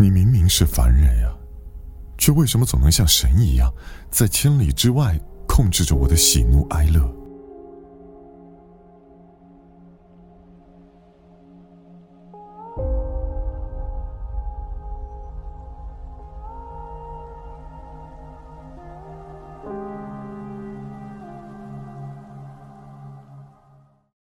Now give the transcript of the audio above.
你明明是凡人呀却为什么总能像神一样在千里之外控制着我的喜怒哀乐？